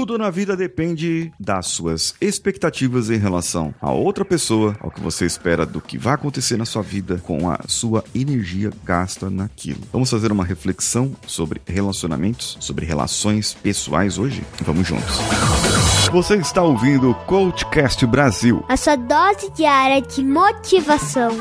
Tudo na vida depende das suas expectativas em relação a outra pessoa, ao que você espera do que vai acontecer na sua vida, com a sua energia gasta naquilo. Vamos fazer uma reflexão sobre relacionamentos, sobre relações pessoais hoje? Vamos juntos. Você está ouvindo o Coachcast Brasil. A sua dose diária de motivação.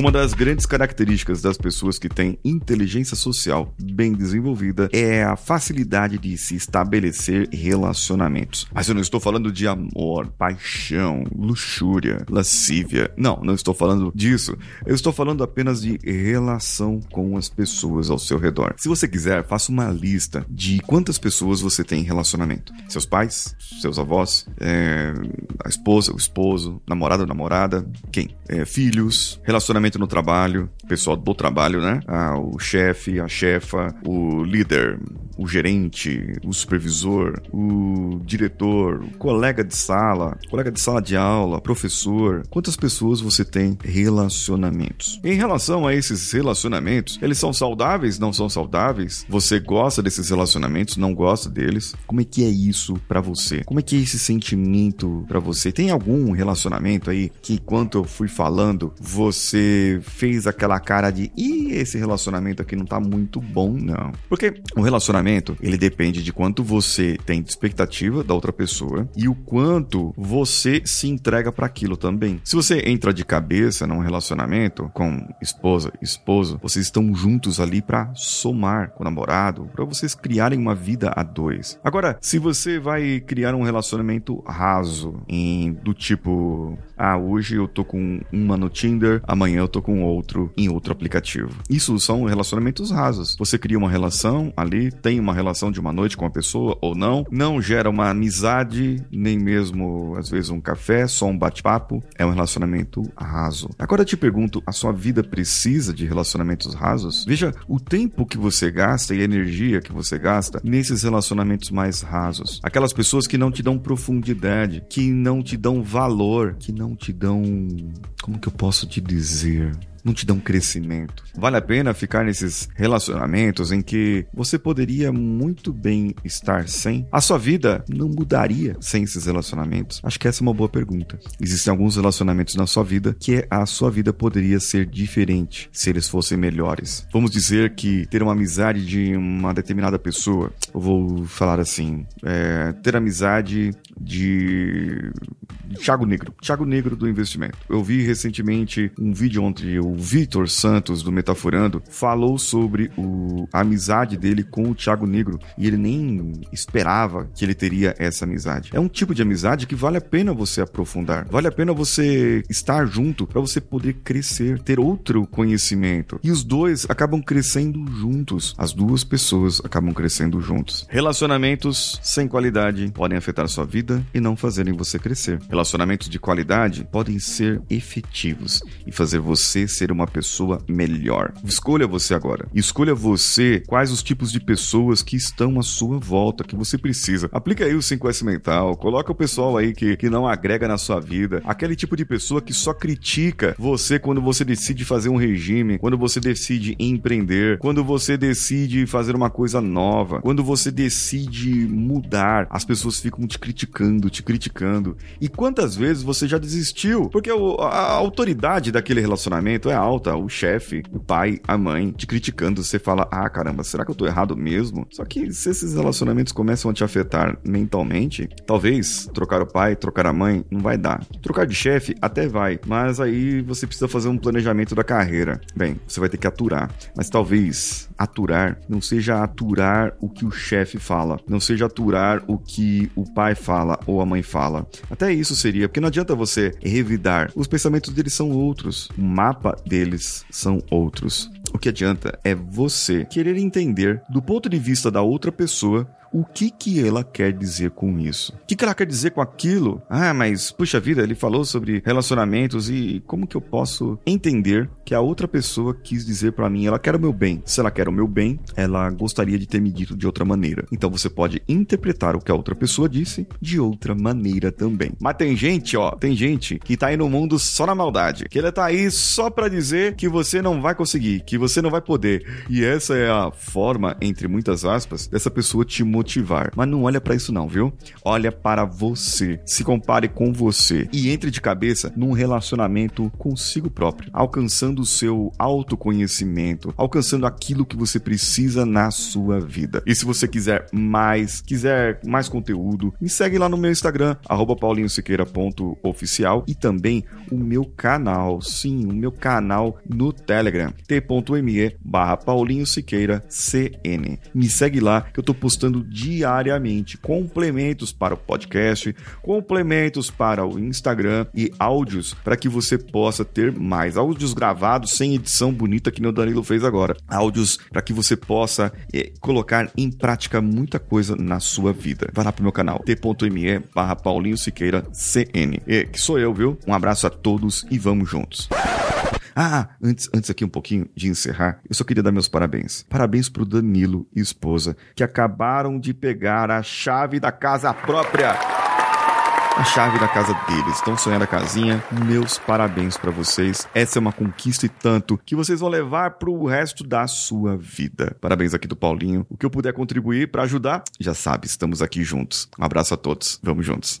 Uma das grandes características das pessoas que têm inteligência social bem desenvolvida é a facilidade de se estabelecer relacionamentos. Mas eu não estou falando de amor, paixão, luxúria, lascívia. Não, não estou falando disso. Eu estou falando apenas de relação com as pessoas ao seu redor. Se você quiser, faça uma lista de quantas pessoas você tem em relacionamento. Seus pais, seus avós, é, a esposa, o esposo, namorado, namorada, quem? É, filhos, relacionamento no trabalho, pessoal do trabalho, né? Ah, o chefe, a chefa, o líder, o gerente, o supervisor, o diretor, o colega de sala, colega de sala de aula, professor. Quantas pessoas você tem relacionamentos? Em relação a esses relacionamentos, eles são saudáveis, não são saudáveis? Você gosta desses relacionamentos, não gosta deles? Como é que é isso para você? Como é que é esse sentimento para você? Tem algum relacionamento aí que enquanto eu fui falando, você fez aquela cara de, ih, esse relacionamento aqui não tá muito bom, não. Porque o relacionamento, ele depende de quanto você tem de expectativa da outra pessoa e o quanto você se entrega para aquilo também. Se você entra de cabeça num relacionamento com esposa, esposo, vocês estão juntos ali para somar com o namorado, para vocês criarem uma vida a dois. Agora, se você vai criar um relacionamento raso, em, do tipo, ah, hoje eu tô com uma no Tinder, amanhã eu tô com outro em outro aplicativo. Isso são relacionamentos rasos. Você cria uma relação ali, tem uma relação de uma noite com a pessoa ou não, não gera uma amizade, nem mesmo às vezes um café, só um bate-papo. É um relacionamento raso. Agora eu te pergunto, a sua vida precisa de relacionamentos rasos? Veja o tempo que você gasta e a energia que você gasta nesses relacionamentos mais rasos. Aquelas pessoas que não te dão profundidade, que não te dão valor, que não te dão. Como que eu posso te dizer? Não te dão crescimento. Vale a pena ficar nesses relacionamentos em que você poderia muito bem estar sem? A sua vida não mudaria sem esses relacionamentos? Acho que essa é uma boa pergunta. Existem alguns relacionamentos na sua vida que a sua vida poderia ser diferente se eles fossem melhores. Vamos dizer que ter uma amizade de uma determinada pessoa, eu vou falar assim, é, ter amizade de Thiago Negro, Thiago Negro do investimento. Eu vi recentemente um vídeo onde o Vitor Santos do Metaforando falou sobre o, a amizade dele com o Thiago Negro e ele nem esperava que ele teria essa amizade. É um tipo de amizade que vale a pena você aprofundar, vale a pena você estar junto para você poder crescer, ter outro conhecimento. E os dois acabam crescendo juntos. As duas pessoas acabam crescendo juntos. Relacionamentos sem qualidade podem afetar sua vida e não fazerem você crescer. Relacionamentos de qualidade podem ser efetivos e fazer você ser uma pessoa melhor. Escolha você agora. Escolha você quais os tipos de pessoas que estão à sua volta, que você precisa. Aplica aí o 5S mental, coloca o pessoal aí que, que não agrega na sua vida, aquele tipo de pessoa que só critica você quando você decide fazer um regime, quando você decide empreender, quando você decide fazer uma coisa nova, quando você decide mudar, as pessoas ficam te criticando, te criticando. E quantas vezes você já desistiu? Porque a autoridade daquele relacionamento é alta, o chefe, o pai, a mãe, te criticando, você fala: "Ah, caramba, será que eu tô errado mesmo?". Só que se esses relacionamentos começam a te afetar mentalmente, talvez trocar o pai, trocar a mãe não vai dar. Trocar de chefe até vai, mas aí você precisa fazer um planejamento da carreira. Bem, você vai ter que aturar, mas talvez aturar não seja aturar o que o chefe fala, não seja aturar o que o pai fala ou a mãe fala. Até isso seria, porque não adianta você revidar. Os pensamentos deles são outros. O mapa deles são outros. O que adianta é você querer entender, do ponto de vista da outra pessoa, o que que ela quer dizer com isso. O que que ela quer dizer com aquilo? Ah, mas puxa vida, ele falou sobre relacionamentos e como que eu posso entender que a outra pessoa quis dizer para mim, ela quer o meu bem. Se ela quer o meu bem, ela gostaria de ter me dito de outra maneira. Então você pode interpretar o que a outra pessoa disse de outra maneira também. Mas tem gente, ó, tem gente que tá aí no mundo só na maldade, que ela tá aí só para dizer que você não vai conseguir, que você não vai poder. E essa é a forma, entre muitas aspas, dessa pessoa te motivar. Mas não olha para isso não, viu? Olha para você. Se compare com você e entre de cabeça num relacionamento consigo próprio, alcançando o seu autoconhecimento, alcançando aquilo que você precisa na sua vida. E se você quiser mais, quiser mais conteúdo, me segue lá no meu Instagram, paulinhosiqueira.oficial e também o meu canal, sim, o meu canal no Telegram, t.me barra Paulinho Siqueira CN. Me segue lá que eu tô postando diariamente complementos para o podcast, complementos para o Instagram e áudios para que você possa ter mais áudios gravados sem edição bonita que o Danilo fez agora. Áudios para que você possa é, colocar em prática muita coisa na sua vida. Vai lá pro meu canal, t.me barra Paulinho Siqueira CN. E, que sou eu, viu? Um abraço a todos e vamos juntos. Ah, antes, antes aqui um pouquinho de encerrar, eu só queria dar meus parabéns. Parabéns pro Danilo e esposa, que acabaram de pegar a chave da casa própria. A chave da casa deles. Estão sonhando a casinha. Meus parabéns para vocês. Essa é uma conquista e tanto que vocês vão levar pro resto da sua vida. Parabéns aqui do Paulinho. O que eu puder contribuir para ajudar, já sabe, estamos aqui juntos. Um abraço a todos. Vamos juntos.